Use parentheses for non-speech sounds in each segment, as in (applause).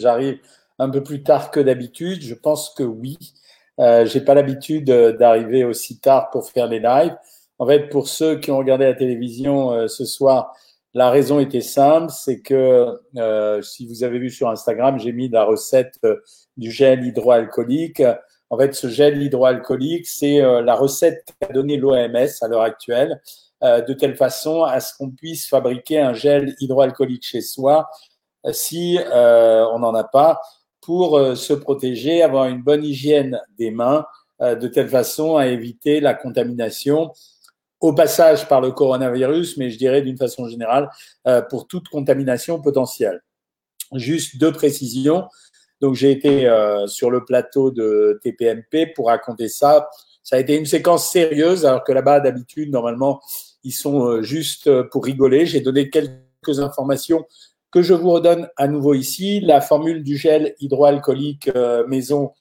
j'arrive un peu plus tard que d'habitude. Je pense que oui. Euh, j'ai pas l'habitude d'arriver aussi tard pour faire les lives. En fait, pour ceux qui ont regardé la télévision euh, ce soir, la raison était simple, c'est que euh, si vous avez vu sur Instagram, j'ai mis la recette euh, du gel hydroalcoolique. En fait, ce gel hydroalcoolique, c'est euh, la recette qu'a donnée l'OMS à l'heure actuelle, de telle façon à ce qu'on puisse fabriquer un gel hydroalcoolique chez soi si on n'en a pas, pour se protéger, avoir une bonne hygiène des mains, de telle façon à éviter la contamination au passage par le coronavirus, mais je dirais d'une façon générale euh, pour toute contamination potentielle. Juste deux précisions. Donc j'ai été euh, sur le plateau de TPMP pour raconter ça. Ça a été une séquence sérieuse, alors que là-bas d'habitude normalement ils sont euh, juste pour rigoler. J'ai donné quelques informations que je vous redonne à nouveau ici. La formule du gel hydroalcoolique maison,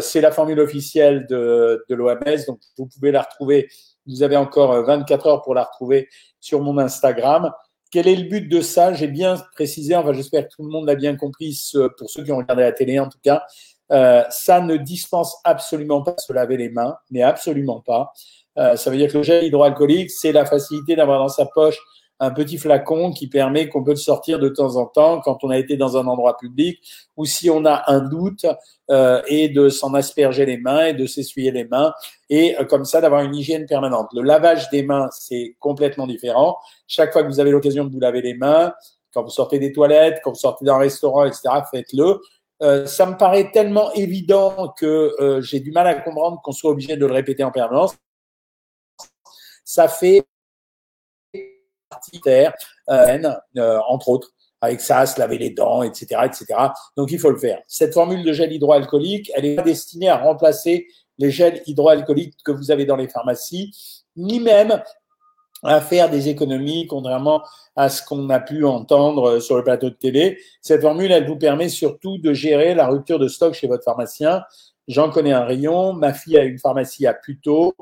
c'est la formule officielle de, de l'OMS, donc vous pouvez la retrouver vous avez encore 24 euh, heures pour la retrouver sur mon Instagram. Quel est le but de ça? J'ai bien précisé, enfin j'espère que tout le monde l'a bien compris, pour ceux qui ont regardé la télé en tout cas. Euh, ça ne dispense absolument pas de se laver les mains, mais absolument pas. Euh, ça veut dire que le gel hydroalcoolique, c'est la facilité d'avoir dans sa poche un petit flacon qui permet qu'on peut le sortir de temps en temps quand on a été dans un endroit public ou si on a un doute euh, et de s'en asperger les mains et de s'essuyer les mains et euh, comme ça d'avoir une hygiène permanente. Le lavage des mains, c'est complètement différent. Chaque fois que vous avez l'occasion de vous laver les mains, quand vous sortez des toilettes, quand vous sortez d'un restaurant, etc., faites-le. Euh, ça me paraît tellement évident que euh, j'ai du mal à comprendre qu'on soit obligé de le répéter en permanence. Ça fait euh, euh, entre autres. Avec ça, se laver les dents, etc., etc. Donc, il faut le faire. Cette formule de gel hydroalcoolique, elle est destinée à remplacer les gels hydroalcooliques que vous avez dans les pharmacies, ni même à faire des économies, contrairement à ce qu'on a pu entendre sur le plateau de télé. Cette formule, elle vous permet surtout de gérer la rupture de stock chez votre pharmacien. J'en connais un rayon. Ma fille a une pharmacie à Puteaux.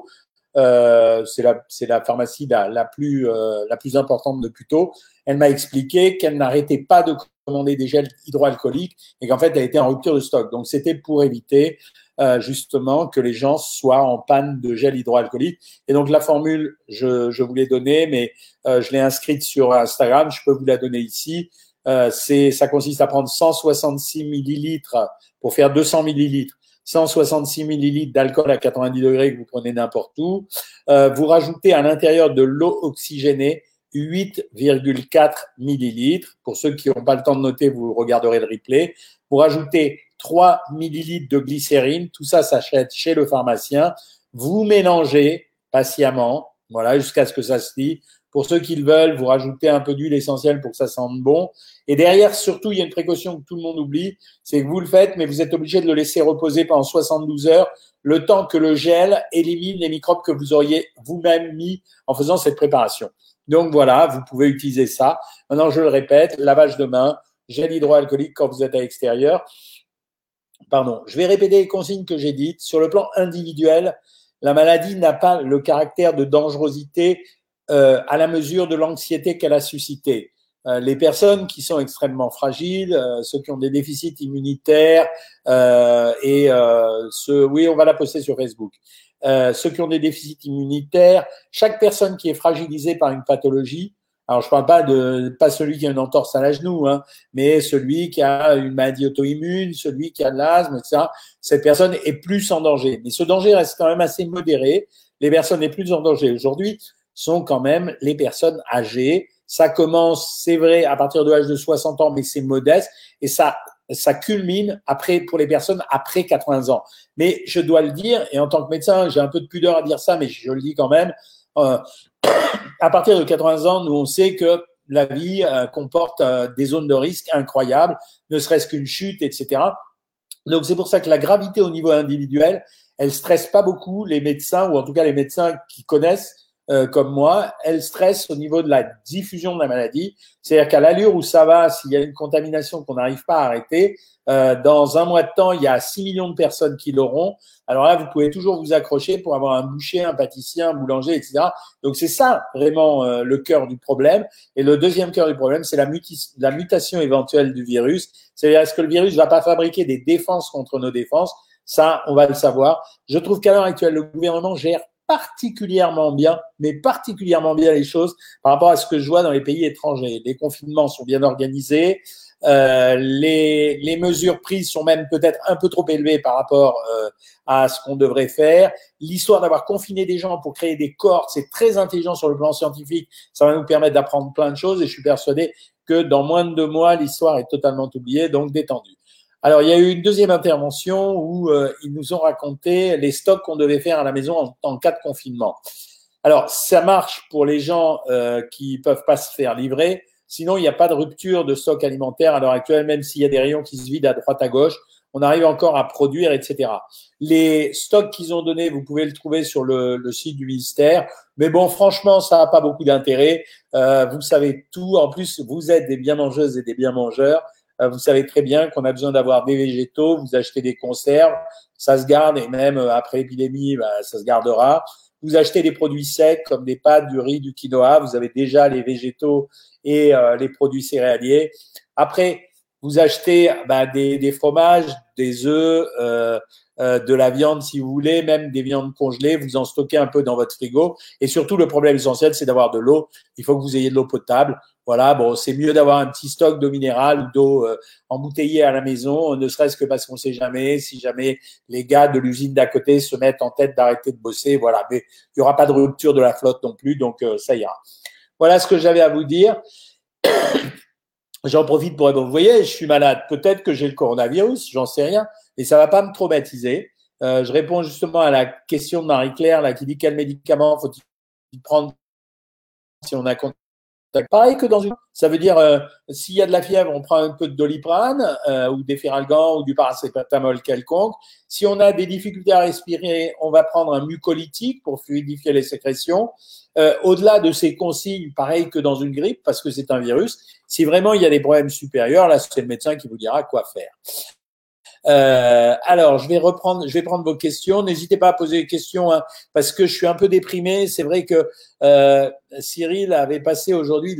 Euh, c'est la, la pharmacie la, la plus, euh, la plus importante de Puteaux. Elle m'a expliqué qu'elle n'arrêtait pas de commander des gels hydroalcooliques et qu'en fait, elle était en rupture de stock. Donc, c'était pour éviter euh, justement que les gens soient en panne de gel hydroalcoolique. Et donc, la formule, je, je vous l'ai donnée, mais euh, je l'ai inscrite sur Instagram. Je peux vous la donner ici. Euh, ça consiste à prendre 166 millilitres pour faire 200 millilitres 166 millilitres d'alcool à 90 degrés que vous prenez n'importe où. Euh, vous rajoutez à l'intérieur de l'eau oxygénée 8,4 millilitres. Pour ceux qui n'ont pas le temps de noter, vous regarderez le replay. Vous rajoutez 3 millilitres de glycérine. Tout ça s'achète chez le pharmacien. Vous mélangez patiemment, voilà, jusqu'à ce que ça se lie. Pour ceux qui le veulent, vous rajoutez un peu d'huile essentielle pour que ça sente bon. Et derrière, surtout, il y a une précaution que tout le monde oublie, c'est que vous le faites, mais vous êtes obligé de le laisser reposer pendant 72 heures, le temps que le gel élimine les microbes que vous auriez vous-même mis en faisant cette préparation. Donc voilà, vous pouvez utiliser ça. Maintenant, je le répète, lavage de main, gel hydroalcoolique quand vous êtes à l'extérieur. Pardon, je vais répéter les consignes que j'ai dites. Sur le plan individuel, la maladie n'a pas le caractère de dangerosité euh, à la mesure de l'anxiété qu'elle a suscité. Euh, les personnes qui sont extrêmement fragiles, euh, ceux qui ont des déficits immunitaires et ceux, oui, on va la poster sur Facebook. ceux qui ont des déficits immunitaires, chaque personne qui est fragilisée par une pathologie, alors je parle pas de pas celui qui a une entorse à la genou, hein, mais celui qui a une maladie auto-immune, celui qui a de l'asthme, etc. Cette personne est plus en danger. Mais ce danger reste quand même assez modéré. Les personnes les plus en danger aujourd'hui, sont quand même les personnes âgées. Ça commence, c'est vrai, à partir de l'âge de 60 ans, mais c'est modeste et ça, ça culmine après pour les personnes après 80 ans. Mais je dois le dire, et en tant que médecin, j'ai un peu de pudeur à dire ça, mais je le dis quand même. Euh, (clears throat) à partir de 80 ans, nous on sait que la vie euh, comporte euh, des zones de risque incroyables, ne serait-ce qu'une chute, etc. Donc c'est pour ça que la gravité au niveau individuel, elle stresse pas beaucoup les médecins ou en tout cas les médecins qui connaissent euh, comme moi, elles stressent au niveau de la diffusion de la maladie. C'est-à-dire qu'à l'allure où ça va, s'il y a une contamination qu'on n'arrive pas à arrêter, euh, dans un mois de temps, il y a 6 millions de personnes qui l'auront. Alors là, vous pouvez toujours vous accrocher pour avoir un boucher, un pâtissier, un boulanger, etc. Donc c'est ça vraiment euh, le cœur du problème. Et le deuxième cœur du problème, c'est la, la mutation éventuelle du virus. C'est-à-dire est-ce que le virus va pas fabriquer des défenses contre nos défenses? Ça, on va le savoir. Je trouve qu'à l'heure actuelle, le gouvernement gère particulièrement bien, mais particulièrement bien les choses par rapport à ce que je vois dans les pays étrangers. Les confinements sont bien organisés, euh, les, mesures prises sont même peut-être un peu trop élevées par rapport euh, à ce qu'on devrait faire. L'histoire d'avoir confiné des gens pour créer des cohortes, c'est très intelligent sur le plan scientifique. Ça va nous permettre d'apprendre plein de choses et je suis persuadé que dans moins de deux mois, l'histoire est totalement oubliée, donc détendue. Alors, il y a eu une deuxième intervention où euh, ils nous ont raconté les stocks qu'on devait faire à la maison en, cas de confinement. Alors, ça marche pour les gens euh, qui peuvent pas se faire livrer. Sinon, il n'y a pas de rupture de stock alimentaire à l'heure actuelle, même s'il y a des rayons qui se vident à droite à gauche. On arrive encore à produire, etc. Les stocks qu'ils ont donnés, vous pouvez le trouver sur le, le site du ministère. Mais bon, franchement, ça n'a pas beaucoup d'intérêt. Euh, vous savez tout. En plus, vous êtes des bien mangeuses et des bien mangeurs. Euh, vous savez très bien qu'on a besoin d'avoir des végétaux, vous achetez des conserves, ça se garde et même euh, après l'épidémie, bah, ça se gardera. Vous achetez des produits secs comme des pâtes, du riz, du quinoa, vous avez déjà les végétaux et euh, les produits céréaliers. Après, vous achetez bah, des, fromages, des œufs, euh, de la viande si vous voulez, même des viandes congelées, vous en stockez un peu dans votre frigo. Et surtout, le problème essentiel, c'est d'avoir de l'eau. Il faut que vous ayez de l'eau potable. Voilà, bon, c'est mieux d'avoir un petit stock d'eau minérale d'eau euh, embouteillée à la maison, ne serait-ce que parce qu'on sait jamais si jamais les gars de l'usine d'à côté se mettent en tête d'arrêter de bosser. Voilà, mais il n'y aura pas de rupture de la flotte non plus, donc euh, ça ira. Voilà ce que j'avais à vous dire. (coughs) J'en profite pour vous voyez, je suis malade. Peut-être que j'ai le coronavirus, j'en sais rien, mais ça va pas me traumatiser. Euh, je réponds justement à la question de Marie-Claire qui dit quel médicament faut-il prendre si on a Pareil que dans une. Ça veut dire, euh, s'il y a de la fièvre, on prend un peu de doliprane euh, ou des ou du paracétamol quelconque. Si on a des difficultés à respirer, on va prendre un mucolytique pour fluidifier les sécrétions. Au-delà de ces consignes, pareil que dans une grippe, parce que c'est un virus, si vraiment il y a des problèmes supérieurs, là, c'est le médecin qui vous dira quoi faire. Euh, alors, je vais reprendre, je vais prendre vos questions. N'hésitez pas à poser des questions hein, parce que je suis un peu déprimé. C'est vrai que euh, Cyril avait passé aujourd'hui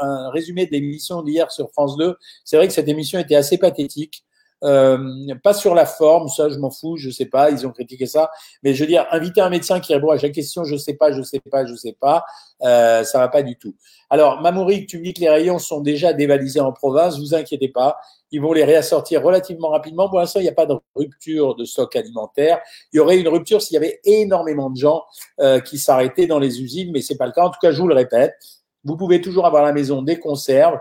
un résumé de l'émission d'hier sur France 2. C'est vrai que cette émission était assez pathétique. Euh, pas sur la forme, ça je m'en fous, je sais pas, ils ont critiqué ça. Mais je veux dire, inviter un médecin qui répond à chaque question, je sais pas, je sais pas, je sais pas, euh, ça va pas du tout. Alors, Mamouric, tu me dis que les rayons sont déjà dévalisés en province, vous inquiétez pas, ils vont les réassortir relativement rapidement. Pour l'instant, il n'y a pas de rupture de stock alimentaire. Il y aurait une rupture s'il y avait énormément de gens euh, qui s'arrêtaient dans les usines, mais c'est pas le cas. En tout cas, je vous le répète, vous pouvez toujours avoir à la maison des conserves,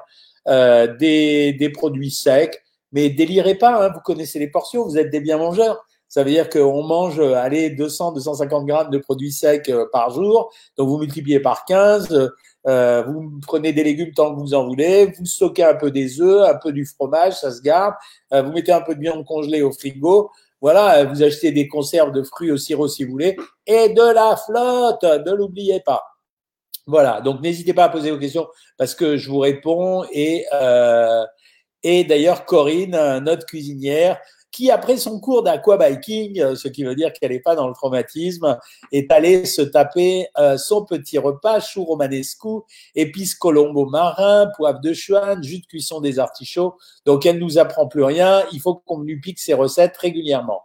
euh, des, des produits secs, mais délirez pas, hein, vous connaissez les portions, vous êtes des bien mangeurs. Ça veut dire qu'on mange, allez, 200, 250 grammes de produits secs euh, par jour. Donc, vous multipliez par 15. Euh, vous prenez des légumes tant que vous en voulez. Vous stockez un peu des œufs, un peu du fromage, ça se garde. Euh, vous mettez un peu de viande congelée au frigo. Voilà, vous achetez des conserves de fruits au sirop si vous voulez. Et de la flotte, ne l'oubliez pas. Voilà, donc n'hésitez pas à poser vos questions parce que je vous réponds et euh, et d'ailleurs, Corinne, notre cuisinière, qui après son cours d'aquabiking, euh, ce qui veut dire qu'elle n'est pas dans le traumatisme, est allée se taper euh, son petit repas, chou romanescu, épices colombo marin, poivre de chouane, jus de cuisson des artichauts. Donc elle nous apprend plus rien, il faut qu'on lui pique ses recettes régulièrement.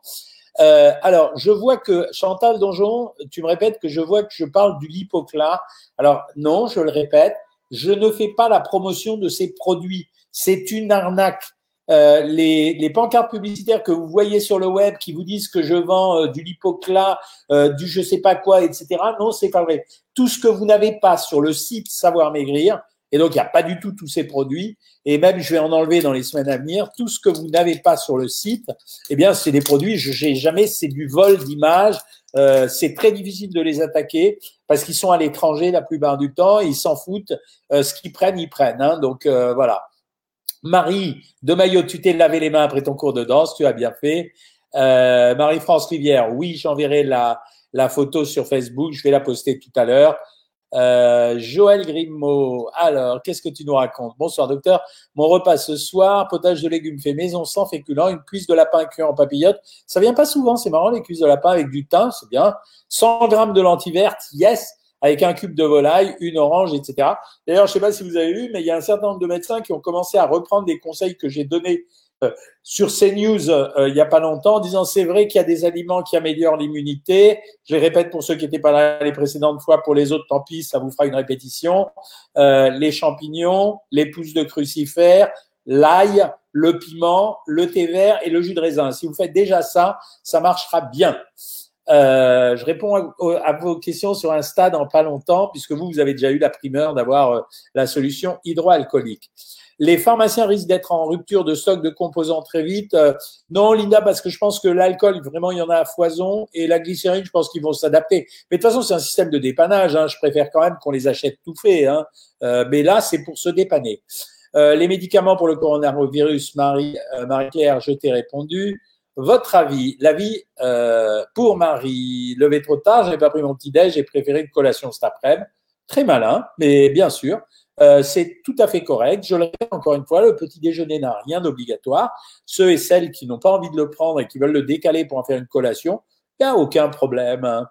Euh, alors, je vois que Chantal Donjon, tu me répètes que je vois que je parle du lipoclat. Alors non, je le répète, je ne fais pas la promotion de ces produits c'est une arnaque. Euh, les, les, pancartes publicitaires que vous voyez sur le web qui vous disent que je vends euh, du lipoclat, euh, du je sais pas quoi, etc. Non, c'est pas vrai. Tout ce que vous n'avez pas sur le site Savoir Maigrir, et donc il n'y a pas du tout tous ces produits, et même je vais en enlever dans les semaines à venir, tout ce que vous n'avez pas sur le site, eh bien c'est des produits, je n'ai jamais, c'est du vol d'images, euh, c'est très difficile de les attaquer parce qu'ils sont à l'étranger la plupart du temps, ils s'en foutent, ce qu'ils prennent, ils prennent. Hein, donc voilà. Marie de Maillot, tu t'es lavé les mains après ton cours de danse, tu as bien fait. Euh, Marie-France Rivière, oui, j'enverrai la, la photo sur Facebook. Je vais la poster tout à l'heure. Euh, Joël Grimaud, alors, qu'est-ce que tu nous racontes? Bonsoir docteur, mon repas ce soir, potage de légumes fait maison sans féculents, une cuisse de lapin cuit en papillote. Ça vient pas souvent, c'est marrant, les cuisses de lapin avec du thym, c'est bien. 100 grammes de lentilles vertes, yes avec un cube de volaille, une orange, etc. D'ailleurs, je ne sais pas si vous avez vu, mais il y a un certain nombre de médecins qui ont commencé à reprendre des conseils que j'ai donnés euh, sur CNews euh, il n'y a pas longtemps, en disant c'est vrai qu'il y a des aliments qui améliorent l'immunité. Je les répète pour ceux qui n'étaient pas là les précédentes fois, pour les autres, tant pis, ça vous fera une répétition. Euh, les champignons, les pousses de crucifère, l'ail, le piment, le thé vert et le jus de raisin. Si vous faites déjà ça, ça marchera bien. Euh, je réponds à, vos questions sur un stade en pas longtemps, puisque vous, vous avez déjà eu la primeur d'avoir euh, la solution hydroalcoolique. Les pharmaciens risquent d'être en rupture de stock de composants très vite. Euh, non, Linda, parce que je pense que l'alcool, vraiment, il y en a à foison, et la glycérine, je pense qu'ils vont s'adapter. Mais de toute façon, c'est un système de dépannage. Hein. Je préfère quand même qu'on les achète tout fait. Hein. mais là, c'est pour se dépanner. les médicaments pour le coronavirus, Marie, Marie-Claire, je t'ai répondu. Votre avis, l'avis euh, pour Marie, levé trop tard, j'ai pas pris mon petit déj, j'ai préféré une collation cet après-midi. Très malin, mais bien sûr, euh, c'est tout à fait correct. Je le répète encore une fois, le petit déjeuner n'a rien d'obligatoire. Ceux et celles qui n'ont pas envie de le prendre et qui veulent le décaler pour en faire une collation, il n'y a aucun problème. Hein.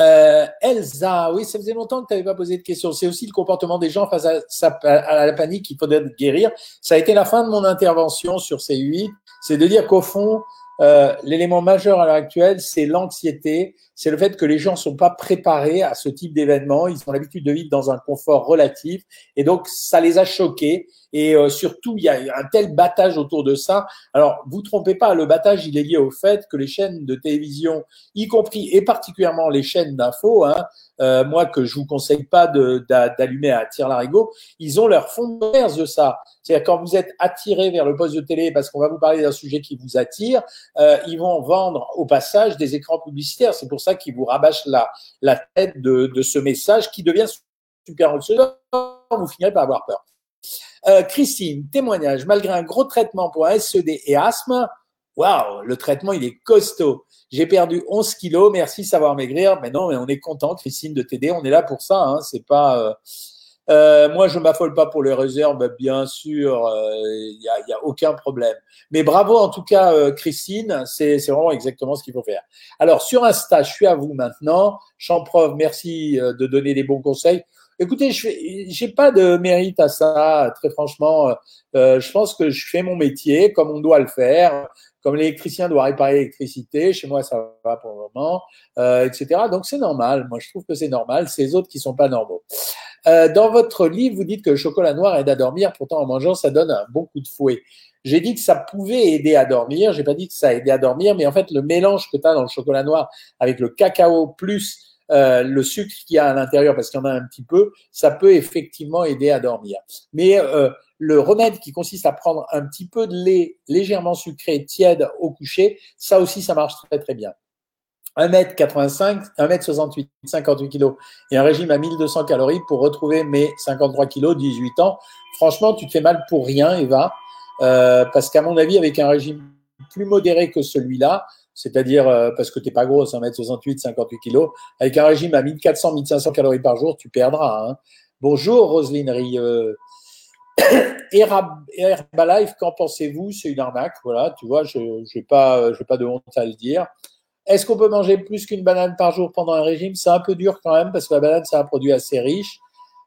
Euh, Elsa, oui, ça faisait longtemps que tu n'avais pas posé de questions. C'est aussi le comportement des gens face à, à la panique qu'il faudrait guérir. Ça a été la fin de mon intervention sur ces huit. C'est de dire qu'au fond, euh, l'élément majeur à l'heure actuelle, c'est l'anxiété, c'est le fait que les gens ne sont pas préparés à ce type d'événement. Ils ont l'habitude de vivre dans un confort relatif et donc ça les a choqués. Et euh, surtout, il y a un tel battage autour de ça. Alors, vous trompez pas, le battage, il est lié au fait que les chaînes de télévision, y compris et particulièrement les chaînes d'infos, hein, euh, moi que je vous conseille pas d'allumer à tir larigot, ils ont leur fond de de ça. C'est-à-dire quand vous êtes attiré vers le poste de télé parce qu'on va vous parler d'un sujet qui vous attire, euh, ils vont vendre au passage des écrans publicitaires. C'est pour qu'ils vous rabâchent la, la tête de, de ce message qui devient super vous finirez par avoir peur. Euh, Christine, témoignage. Malgré un gros traitement pour un SED et asthme, waouh, le traitement, il est costaud. J'ai perdu 11 kilos, merci savoir maigrir. Mais non, mais on est content, Christine, de t'aider. On est là pour ça. Hein. C'est pas. Euh, euh, moi, je m'affole pas pour les réserves, bien sûr, il n'y a, y a, aucun problème. Mais bravo en tout cas, Christine, c'est vraiment exactement ce qu'il faut faire. Alors sur Insta, je suis à vous maintenant. Champreuve, merci de donner des bons conseils. Écoutez, je n'ai pas de mérite à ça, très franchement. Euh, je pense que je fais mon métier comme on doit le faire, comme l'électricien doit réparer l'électricité. Chez moi, ça va pour le moment, euh, etc. Donc c'est normal. Moi, je trouve que c'est normal. C'est les autres qui sont pas normaux. Euh, dans votre livre, vous dites que le chocolat noir aide à dormir. Pourtant, en mangeant, ça donne un bon coup de fouet. J'ai dit que ça pouvait aider à dormir. J'ai pas dit que ça aidait à dormir, mais en fait, le mélange que tu as dans le chocolat noir avec le cacao plus euh, le sucre qu'il y a à l'intérieur, parce qu'il y en a un petit peu, ça peut effectivement aider à dormir. Mais euh, le remède qui consiste à prendre un petit peu de lait légèrement sucré, tiède au coucher, ça aussi, ça marche très très bien. 1m85, 1m68, 58 kg et un régime à 1200 calories pour retrouver mes 53 kg, 18 ans. Franchement, tu te fais mal pour rien, Eva, euh, parce qu'à mon avis, avec un régime plus modéré que celui-là, c'est-à-dire euh, parce que tu n'es pas grosse, 1m68, 58 kg, avec un régime à 1400, 1500 calories par jour, tu perdras. Hein. Bonjour Roselyne Rieux. (coughs) Herbalife, qu'en pensez-vous? C'est une arnaque, voilà, tu vois, je n'ai pas, pas de honte à le dire. Est-ce qu'on peut manger plus qu'une banane par jour pendant un régime? C'est un peu dur quand même parce que la banane, c'est un produit assez riche.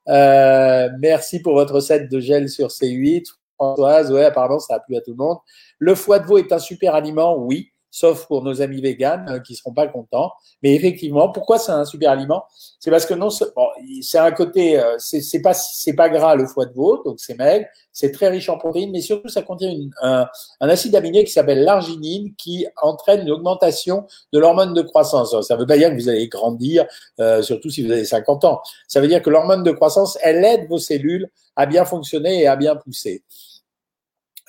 Euh, merci pour votre recette de gel sur C8. Françoise, ouais, apparemment, ça a plu à tout le monde. Le foie de veau est un super aliment, oui sauf pour nos amis véganes euh, qui seront pas contents. Mais effectivement, pourquoi c'est un super aliment? C'est parce que non, c'est un côté, euh, c'est pas c'est pas gras le foie de veau, donc c'est maigre, c'est très riche en protéines, mais surtout ça contient un, un, acide aminé qui s'appelle l'arginine, qui entraîne une augmentation de l'hormone de croissance. Ça veut pas dire que vous allez grandir, euh, surtout si vous avez 50 ans. Ça veut dire que l'hormone de croissance, elle aide vos cellules à bien fonctionner et à bien pousser.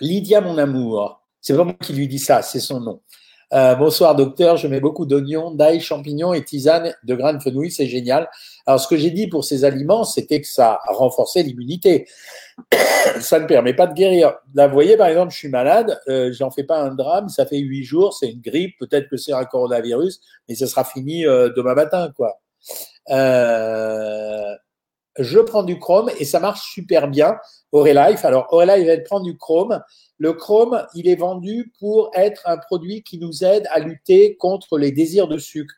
Lydia, mon amour, c'est moi qui lui dis ça, c'est son nom. Euh, bonsoir docteur, je mets beaucoup d'oignons, d'ail, champignons et tisane de graines de fenouil, c'est génial. Alors ce que j'ai dit pour ces aliments, c'était que ça renforçait l'immunité. (coughs) ça ne permet pas de guérir. Là, vous voyez, par exemple, je suis malade, euh, j'en fais pas un drame, ça fait huit jours, c'est une grippe, peut-être que c'est un coronavirus, mais ce sera fini euh, demain matin, quoi. Euh, je prends du chrome et ça marche super bien. Life. Alors, Life va prendre du chrome. Le chrome, il est vendu pour être un produit qui nous aide à lutter contre les désirs de sucre.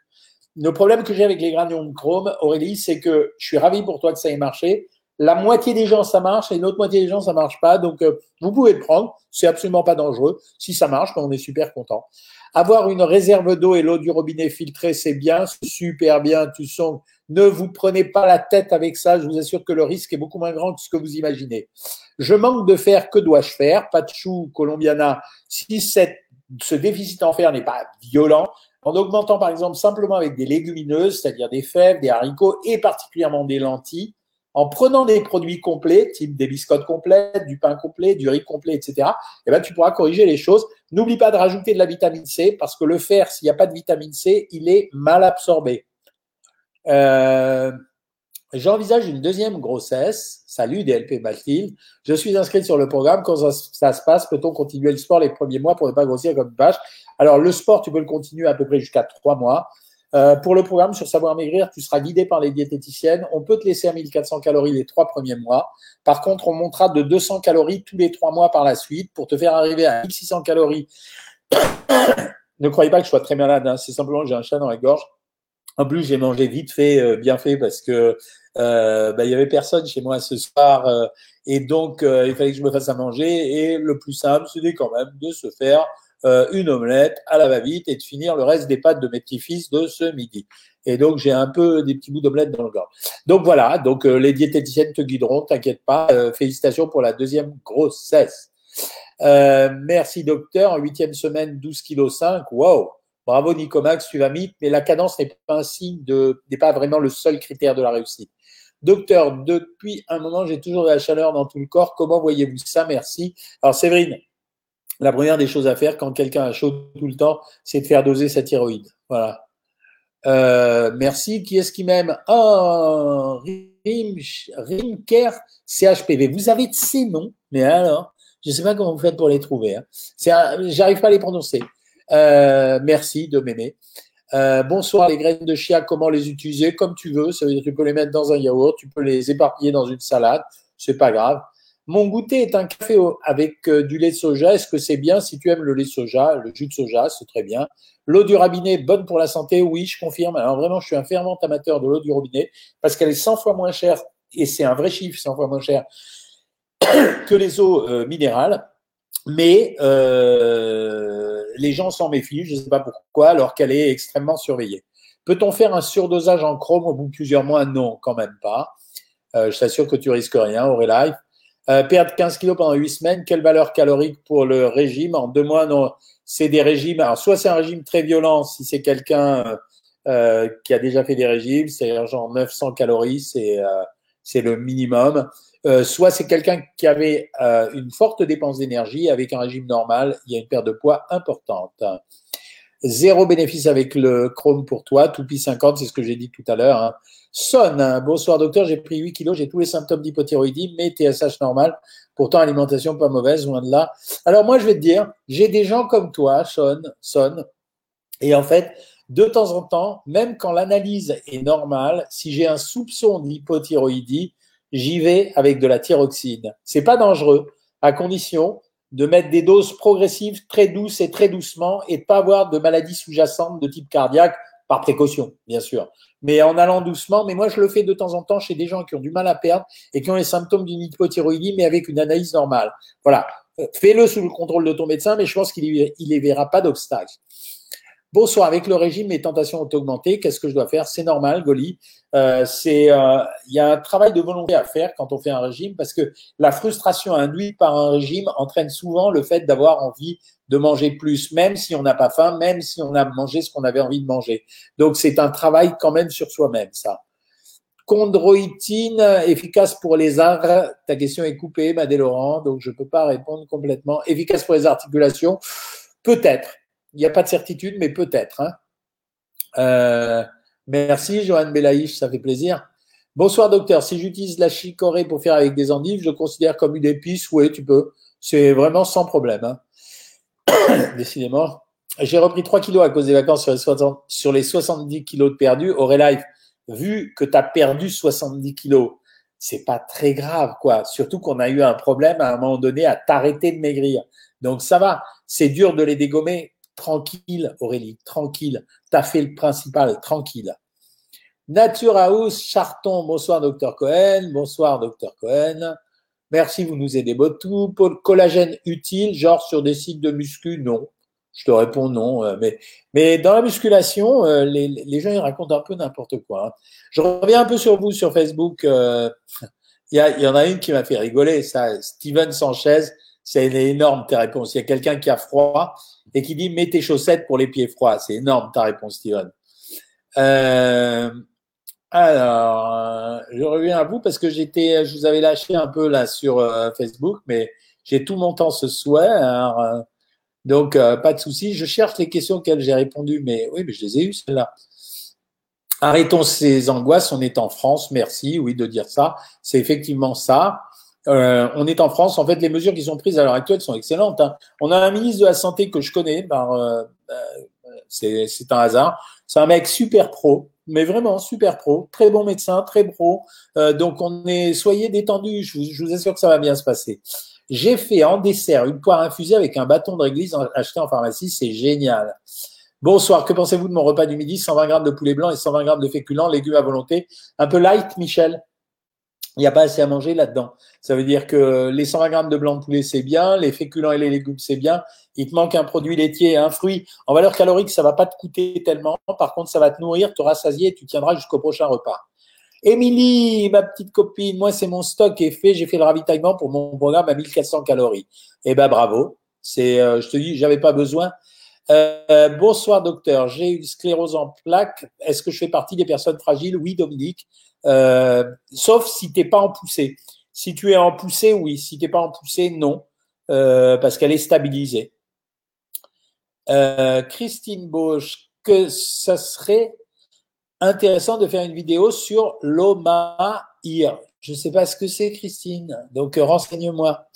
Le problème que j'ai avec les granules de chrome, Aurélie, c'est que je suis ravi pour toi que ça ait marché. La moitié des gens, ça marche et l'autre moitié des gens, ça marche pas. Donc, euh, vous pouvez le prendre. C'est absolument pas dangereux. Si ça marche, ben, on est super content. Avoir une réserve d'eau et l'eau du robinet filtrée, c'est bien, super bien. Tu sens, ne vous prenez pas la tête avec ça. Je vous assure que le risque est beaucoup moins grand que ce que vous imaginez. Je manque de fer, que dois-je faire? Pachou, Colombiana, si ce déficit en fer n'est pas violent, en augmentant par exemple simplement avec des légumineuses, c'est-à-dire des fèves, des haricots et particulièrement des lentilles, en prenant des produits complets, type des biscottes complètes, du pain complet, du riz complet, etc., eh ben, tu pourras corriger les choses. N'oublie pas de rajouter de la vitamine C, parce que le fer, s'il n'y a pas de vitamine C, il est mal absorbé. Euh, J'envisage une deuxième grossesse. Salut DLP Mathilde. Je suis inscrite sur le programme. Quand ça, se passe, peut-on continuer le sport les premiers mois pour ne pas grossir comme une vache? Alors, le sport, tu peux le continuer à peu près jusqu'à trois mois. Euh, pour le programme sur Savoir Maigrir, tu seras guidé par les diététiciennes. On peut te laisser à 1400 calories les trois premiers mois. Par contre, on montera de 200 calories tous les trois mois par la suite pour te faire arriver à 1600 calories. (coughs) ne croyez pas que je sois très malade. Hein. C'est simplement que j'ai un chat dans la gorge. En plus, j'ai mangé vite fait, euh, bien fait, parce que euh, bah, il y avait personne chez moi ce soir, euh, et donc euh, il fallait que je me fasse à manger. Et le plus simple, c'était quand même de se faire euh, une omelette à la va-vite et de finir le reste des pâtes de mes petits-fils de ce midi. Et donc, j'ai un peu des petits bouts d'omelette dans le corps. Donc voilà, donc euh, les diététiciennes te guideront, t'inquiète pas. Euh, félicitations pour la deuxième grossesse. merci docteur, en huitième semaine, 12 kg 5. Wow, bravo Nicomax, tu vas vite, mais la cadence n'est pas un signe de, n'est pas vraiment le seul critère de la réussite. Docteur, depuis un moment, j'ai toujours de la chaleur dans tout le corps. Comment voyez-vous ça? Merci. Alors Séverine, la première des choses à faire quand quelqu'un a chaud tout le temps, c'est de faire doser sa thyroïde. Voilà. Euh, merci. Qui est-ce qui m'aime? Oh, Rimker CHPV. Vous avez de ces noms, mais alors, je ne sais pas comment vous faites pour les trouver. Hein. J'arrive pas à les prononcer. Euh, merci de m'aimer. Euh, bonsoir, les graines de chia, comment les utiliser? Comme tu veux. Ça veut dire que tu peux les mettre dans un yaourt, tu peux les éparpiller dans une salade. C'est pas grave. Mon goûter est un café avec euh, du lait de soja. Est-ce que c'est bien? Si tu aimes le lait de soja, le jus de soja, c'est très bien. L'eau du robinet, bonne pour la santé? Oui, je confirme. Alors vraiment, je suis un fervent amateur de l'eau du robinet parce qu'elle est 100 fois moins chère, et c'est un vrai chiffre, 100 fois moins cher (coughs) que les eaux euh, minérales. Mais euh, les gens s'en méfient, je ne sais pas pourquoi, alors qu'elle est extrêmement surveillée. Peut-on faire un surdosage en chrome au bout de plusieurs mois? Non, quand même pas. Euh, je t'assure que tu risques rien, Life. Euh, perdre 15 kilos pendant 8 semaines, quelle valeur calorique pour le régime? En deux mois, non, c'est des régimes. Alors, soit c'est un régime très violent, si c'est quelqu'un euh, euh qui a déjà fait des régimes, c'est genre 900 calories, euh, c'est le minimum. Euh, soit c'est quelqu'un qui avait une forte dépense d'énergie avec un régime normal, il y a une perte de poids importante. Zéro bénéfice avec le chrome pour toi, Toupie 50, c'est ce que j'ai dit tout à l'heure. Hein. Sonne, bonsoir docteur, j'ai pris 8 kilos, j'ai tous les symptômes d'hypothyroïdie, mais TSH normal, pourtant alimentation pas mauvaise, loin de là. Alors moi je vais te dire, j'ai des gens comme toi, Son, Son, et en fait, de temps en temps, même quand l'analyse est normale, si j'ai un soupçon d'hypothyroïdie, j'y vais avec de la thyroxine. C'est pas dangereux, à condition de mettre des doses progressives très douces et très doucement et de pas avoir de maladies sous-jacentes de type cardiaque par précaution, bien sûr. Mais en allant doucement, mais moi je le fais de temps en temps chez des gens qui ont du mal à perdre et qui ont les symptômes d'une hypothyroïdie, mais avec une analyse normale. Voilà. Euh, fais-le sous le contrôle de ton médecin, mais je pense qu'il les verra pas d'obstacle. Bonsoir, avec le régime, mes tentations ont augmenté. Qu'est-ce que je dois faire? C'est normal, Goli. Euh, c'est, euh, il y a un travail de volonté à faire quand on fait un régime parce que la frustration induite par un régime entraîne souvent le fait d'avoir envie de manger plus, même si on n'a pas faim, même si on a mangé ce qu'on avait envie de manger. Donc c'est un travail quand même sur soi-même, ça. Chondroïtine, efficace pour les arts. Ta question est coupée, Madé Laurent, donc je ne peux pas répondre complètement. Efficace pour les articulations, peut-être. Il n'y a pas de certitude, mais peut-être. Hein. Euh, merci, Johan Belaïch, ça fait plaisir. Bonsoir, docteur. Si j'utilise la chicorée pour faire avec des endives, je considère comme une épice. Oui, tu peux. C'est vraiment sans problème. Hein. (coughs) Décidément. J'ai repris 3 kilos à cause des vacances sur les, 60, sur les 70 kilos de perdus. Life, vu que tu as perdu 70 kilos, c'est pas très grave, quoi. Surtout qu'on a eu un problème à un moment donné à t'arrêter de maigrir. Donc ça va. C'est dur de les dégommer. Tranquille, Aurélie, tranquille. Tu as fait le principal, tranquille. Nature House, Charton, bonsoir docteur Cohen, bonsoir docteur Cohen. Merci, vous nous aidez beaucoup. Collagène utile, genre sur des sites de muscu, non. Je te réponds non. Euh, mais, mais dans la musculation, euh, les, les gens ils racontent un peu n'importe quoi. Hein. Je reviens un peu sur vous sur Facebook. Euh, (laughs) il y, a, il y en a une qui m'a fait rigoler, ça. Steven Sanchez, c'est énorme ta réponse. Il y a quelqu'un qui a froid et qui dit mets tes chaussettes pour les pieds froids. C'est énorme ta réponse, Steven. Euh, alors, euh, je reviens à vous parce que j'étais, je vous avais lâché un peu là sur euh, Facebook, mais j'ai tout mon temps ce soir. Euh, donc, pas de souci. Je cherche les questions auxquelles j'ai répondu, mais oui, mais je les ai eues, celles-là. Arrêtons ces angoisses. On est en France. Merci, oui, de dire ça. C'est effectivement ça. On est en France. En fait, les mesures qui sont prises à l'heure actuelle sont excellentes. Hein. On a un ministre de la Santé que je connais. Ben, c'est un hasard. C'est un mec super pro mais vraiment super pro, très bon médecin, très pro. Euh, donc on est, soyez détendus, je vous, je vous, assure que ça va bien se passer. J'ai fait en dessert une poire infusée avec un bâton de réglisse acheté en pharmacie, c'est génial. Bonsoir, que pensez-vous de mon repas du midi? 120 grammes de poulet blanc et 120 grammes de féculents, légumes à volonté. Un peu light, Michel? Il n'y a pas assez à manger là-dedans. Ça veut dire que les 120 grammes de blanc de poulet, c'est bien, les féculents et les légumes, c'est bien. Il te manque un produit laitier un fruit. En valeur calorique, ça va pas te coûter tellement. Par contre, ça va te nourrir, te rassasier et tu tiendras jusqu'au prochain repas. Émilie, ma petite copine, moi, c'est mon stock est fait. J'ai fait le ravitaillement pour mon programme à 1400 calories. Eh ben, bravo. C'est, euh, je te dis, j'avais pas besoin. Euh, bonsoir docteur, j'ai une sclérose en plaques. Est-ce que je fais partie des personnes fragiles? Oui, Dominique. Euh, sauf si t'es pas en poussée. Si tu es en poussée, oui. Si t'es pas en poussée, non, euh, parce qu'elle est stabilisée. Christine Bosch, que ça serait intéressant de faire une vidéo sur l'OMAIR. Je ne sais pas ce que c'est, Christine. Donc, renseigne-moi.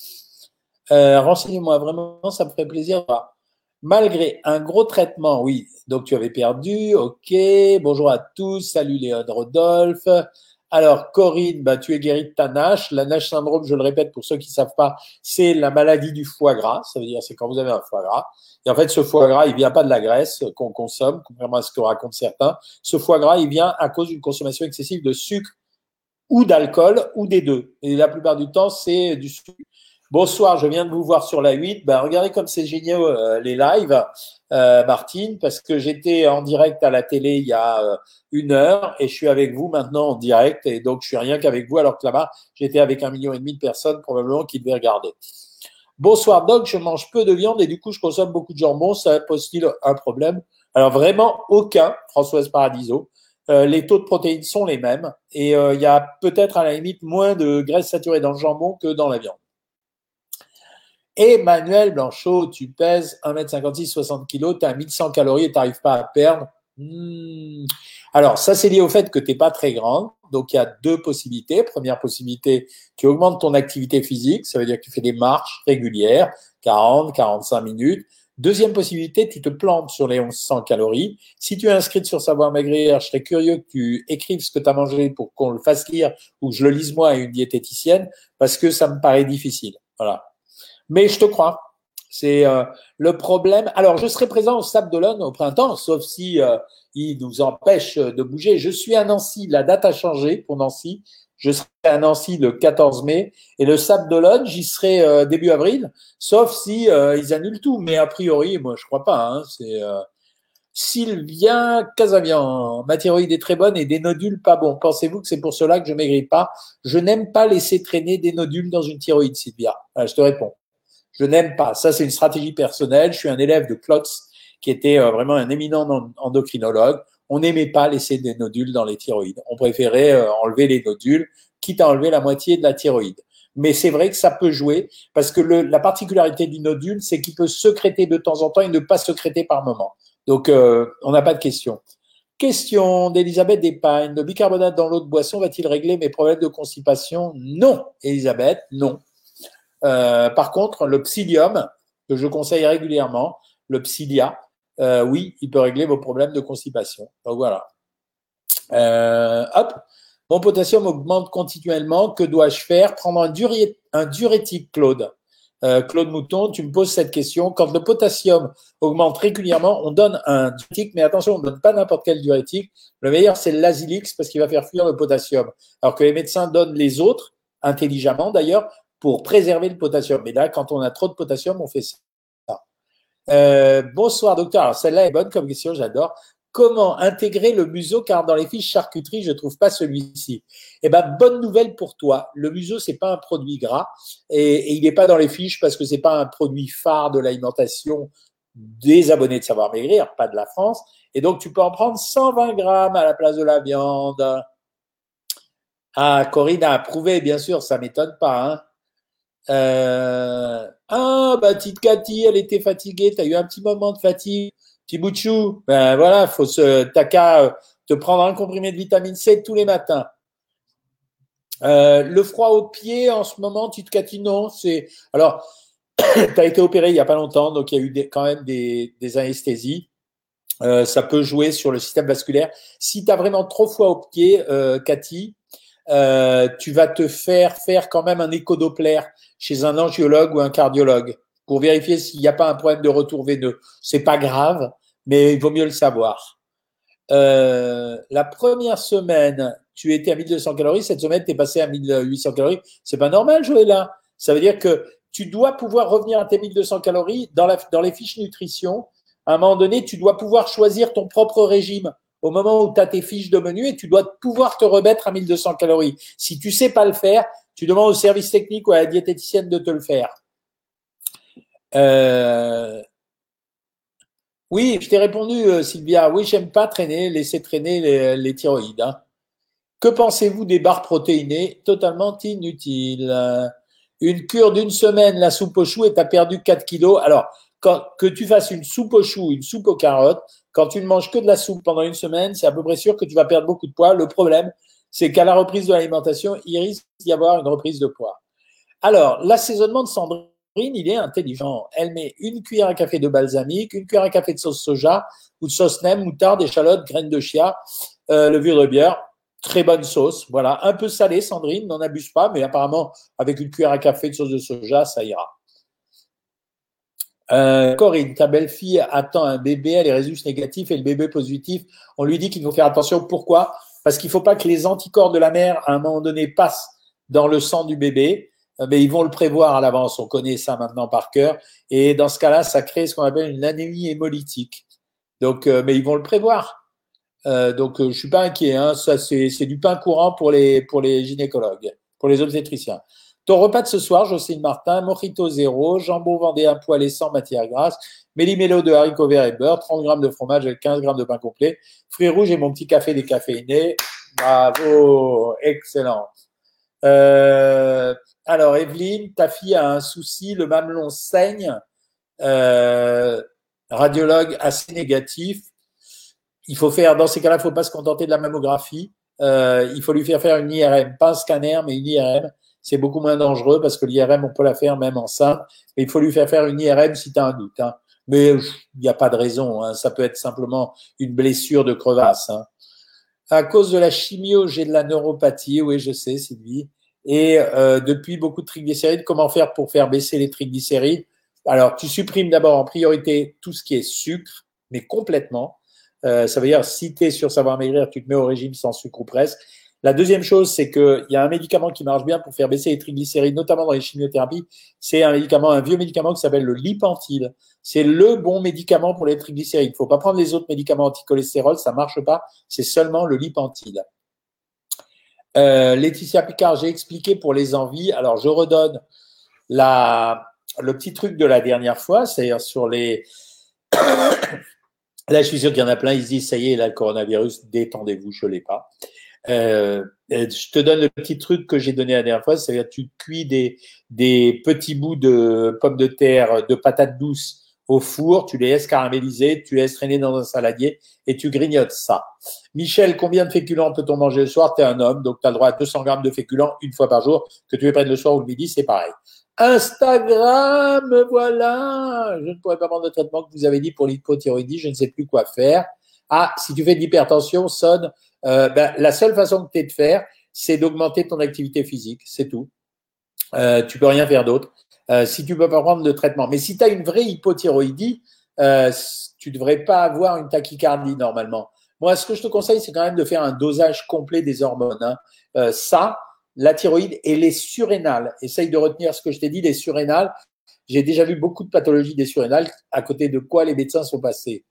renseigne-moi, vraiment, ça me ferait plaisir. Malgré un gros traitement, oui, donc tu avais perdu, ok, bonjour à tous, salut Léon Rodolphe. Alors Corinne, bah, tu es guérie de ta NASH. La NASH syndrome, je le répète pour ceux qui ne savent pas, c'est la maladie du foie gras. Ça veut dire c'est quand vous avez un foie gras. Et en fait, ce foie gras, il vient pas de la graisse qu'on consomme, contrairement à ce que racontent certains. Ce foie gras, il vient à cause d'une consommation excessive de sucre ou d'alcool ou des deux. Et la plupart du temps, c'est du sucre. Bonsoir, je viens de vous voir sur la 8. Ben, regardez comme c'est génial euh, les lives, euh, Martine, parce que j'étais en direct à la télé il y a euh, une heure et je suis avec vous maintenant en direct et donc je suis rien qu'avec vous alors que là-bas j'étais avec un million et demi de personnes probablement qui devaient regarder. Bonsoir Doc, je mange peu de viande et du coup je consomme beaucoup de jambon, ça pose-t-il un problème? Alors vraiment aucun, Françoise Paradiso. les taux de protéines sont les mêmes et il y a peut-être à la limite moins de graisse saturée dans le jambon que dans la viande. Emmanuel Blanchot, tu pèses 1m56, 60 kg, tu as 1100 calories et tu n'arrives pas à perdre. Hmm. Alors, ça, c'est lié au fait que tu n'es pas très grande. Donc, il y a deux possibilités. Première possibilité, tu augmentes ton activité physique. Ça veut dire que tu fais des marches régulières, 40, 45 minutes. Deuxième possibilité, tu te plantes sur les 1100 calories. Si tu es inscrite sur Savoir Maigrir, je serais curieux que tu écrives ce que tu as mangé pour qu'on le fasse lire ou que je le lise moi à une diététicienne parce que ça me paraît difficile. Voilà. Mais je te crois. C'est euh, le problème. Alors, je serai présent au Sable d'Olonne au printemps, sauf si euh, nous empêche de bouger. Je suis à Nancy. La date a changé pour Nancy. Je serai à Nancy le 14 mai et le Sable d'Olonne, j'y serai euh, début avril, sauf si ils annulent tout. Mais a priori, moi, je crois pas. Hein, c'est Sylvia Casavian, ma thyroïde est très bonne et des nodules pas bons. Pensez-vous que c'est pour cela que je maigris pas? Je n'aime pas laisser traîner des nodules dans une thyroïde, Sylvia. je te réponds. Je n'aime pas. Ça, c'est une stratégie personnelle. Je suis un élève de Klotz, qui était euh, vraiment un éminent endocrinologue. On n'aimait pas laisser des nodules dans les thyroïdes. On préférait euh, enlever les nodules, quitte à enlever la moitié de la thyroïde. mais c'est vrai que ça peut jouer parce que la particularité du nodule, c'est qu'il peut secréter de temps en temps et ne pas secréter par moment. Donc, euh, on n'a pas de question. Question d'Elisabeth Despagne. Le bicarbonate dans l'eau de boisson va-t-il régler mes problèmes de constipation? Non, Elisabeth, non. Euh, par contre, le psyllium, que je conseille régulièrement, le psyllia, euh, oui, il peut régler vos problèmes de constipation. Donc voilà. Euh, hop. Mon potassium augmente continuellement. Que dois-je faire? Prendre un, diurétique, Claude. Claude Mouton, tu me poses cette question. Quand le potassium augmente régulièrement, on donne un diurétique, mais attention, on ne donne pas n'importe quel diurétique. Le meilleur, c'est l'azilix parce qu'il va faire fuir le potassium. Alors que les médecins donnent les autres, intelligemment d'ailleurs, pour préserver le potassium. Mais là, quand on a trop de potassium, on fait ça. Euh, bonsoir docteur. Alors celle-là est bonne comme question, j'adore. Comment intégrer le museau car dans les fiches charcuterie, je trouve pas celui-ci? Eh ben bonne nouvelle pour toi. Le museau c'est pas un produit gras et, il n'est pas dans les fiches parce que c'est pas un produit phare de l'alimentation des abonnés de Savoir Maigrir, pas de la France. Et donc tu peux en prendre 120 grammes à la place de la viande. Ah, Corinne a approuvé, bien sûr, ça m'étonne pas. Hein. Euh, ah, bah, petite Cathy, elle était fatiguée, tu as eu un petit moment de fatigue, petit bout de chou. Ben voilà, faut se, t'as qu'à euh, te prendre un comprimé de vitamine C tous les matins. Euh, le froid au pied, en ce moment, petite Cathy, non, c'est, alors, (coughs) tu as été opéré il y a pas longtemps, donc il y a eu quand même des, des anesthésies. Ça peut jouer sur le système vasculaire. Si tu vraiment trop froid au pied, euh, Cathy, euh, tu vas te faire faire quand même un écho-doppler chez un angiologue ou un cardiologue pour vérifier s'il n'y a pas un problème de retour veineux. C'est pas grave, mais il vaut mieux le savoir. Euh, la première semaine, tu étais à 1200 calories. Cette semaine, tu es passé à 1800 calories. C'est pas normal, là. Ça veut dire que tu dois pouvoir revenir à tes 1200 calories dans les fiches nutrition. À un moment donné, tu dois pouvoir choisir ton propre régime au moment où tu as tes fiches de menu et tu dois pouvoir te remettre à 1200 calories. Si tu sais pas le faire, tu demandes au service technique ou à la diététicienne de te le faire. Euh, oui, je t'ai répondu, euh, Sylvia. Oui, j'aime pas traîner, laisser traîner les, thyroïdes. Hein. Que pensez-vous des barres protéinées? Totalement inutiles. Une cure d'une semaine, la soupe aux choux, et tu as perdu 4 kilos. Alors, que tu fasses une soupe aux choux, une soupe aux carottes, quand tu ne manges que de la soupe pendant une semaine, c'est à peu près sûr que tu vas perdre beaucoup de poids. Le problème, c'est qu'à la reprise de l'alimentation, il risque d'y avoir une reprise de poids. Alors, l'assaisonnement de Sandrine, il est intelligent. Elle met une cuillère à café de balsamique, une cuillère à café de sauce soja ou de sauce nem, moutarde, échalote, graines de chia, euh, levure de bière. Très bonne sauce. Voilà. Un peu salé, Sandrine, n'en abuse pas, mais apparemment, avec une cuillère à café de sauce de soja, ça ira. Euh, Corinne, ta belle-fille attend un bébé, elle est résus négatif et le bébé positif. On lui dit qu'il faut faire attention. Pourquoi? Parce qu'il ne faut pas que les anticorps de la mère, à un moment donné, passent dans le sang du bébé. Euh, mais ils vont le prévoir à l'avance. On connaît ça maintenant par cœur. Et dans ce cas-là, ça crée ce qu'on appelle une anémie hémolytique. Donc, euh, mais ils vont le prévoir. Euh, donc, je suis pas inquiet. Hein. Ça, c'est du pain courant pour les pour les gynécologues, pour les obstétriciens. Ton repas de ce soir, Jocelyne Martin, mojito zéro, jambon vendéen poêlé sans matière grasse, méli-mélo de haricots verts et beurre, 30 grammes de fromage avec 15 grammes de pain complet, fruits rouges et mon petit café décaféiné. Bravo, excellent. Euh, alors, Evelyne, ta fille a un souci, le mamelon saigne, euh, radiologue assez négatif. Il faut faire, dans ces cas-là, il ne faut pas se contenter de la mammographie. Euh, il faut lui faire faire une IRM, pas un scanner, mais une IRM c'est beaucoup moins dangereux parce que l'IRM, on peut la faire même enceinte. Mais il faut lui faire faire une IRM si tu as un doute. Hein. Mais il n'y a pas de raison. Hein. Ça peut être simplement une blessure de crevasse. Hein. À cause de la chimio, j'ai de la neuropathie. Oui, je sais, Sylvie. Et euh, depuis beaucoup de triglycérides, comment faire pour faire baisser les triglycérides? Alors, tu supprimes d'abord en priorité tout ce qui est sucre, mais complètement. Euh, ça veut dire, si tu es sur savoir maigrir, tu te mets au régime sans sucre ou presque. La deuxième chose, c'est qu'il y a un médicament qui marche bien pour faire baisser les triglycérides, notamment dans les chimiothérapies. C'est un médicament, un vieux médicament qui s'appelle le Lipentil. C'est le bon médicament pour les triglycérides. Il ne faut pas prendre les autres médicaments anticholestérol, ça marche pas. C'est seulement le Lipentil. Euh, Laetitia Picard, j'ai expliqué pour les envies. Alors, je redonne le petit truc de la dernière fois, c'est-à-dire sur les. (coughs) là, je suis sûr qu'il y en a plein, ils se disent, ça y est, là, le coronavirus, détendez-vous, je ne l'ai pas. Euh, je te donne le petit truc que j'ai donné la dernière fois, c'est-à-dire tu cuis des, des petits bouts de pommes de terre, de patates douces au four, tu les laisses tu les laisses dans un saladier et tu grignotes ça. Michel, combien de féculents peut-on manger le soir? Tu es un homme, donc tu as le droit à 200 grammes de féculents une fois par jour. Que tu les prennes le soir ou le midi, c'est pareil. Instagram, voilà. Je ne pourrais pas prendre le traitement que vous avez dit pour l'hypothyroïdie, je ne sais plus quoi faire. Ah, si tu fais de l'hypertension, sonne. Euh, ben, la seule façon que tu aies de faire, c'est d'augmenter ton activité physique, c'est tout. Euh, tu peux rien faire d'autre. Euh, si tu peux pas prendre le traitement. Mais si tu as une vraie hypothyroïdie, euh, tu devrais pas avoir une tachycardie normalement. Moi, ce que je te conseille, c'est quand même de faire un dosage complet des hormones. Hein. Ça, la thyroïde et les surrénales. Essaye de retenir ce que je t'ai dit, les surrénales. J'ai déjà vu beaucoup de pathologies des surrénales, à côté de quoi les médecins sont passés?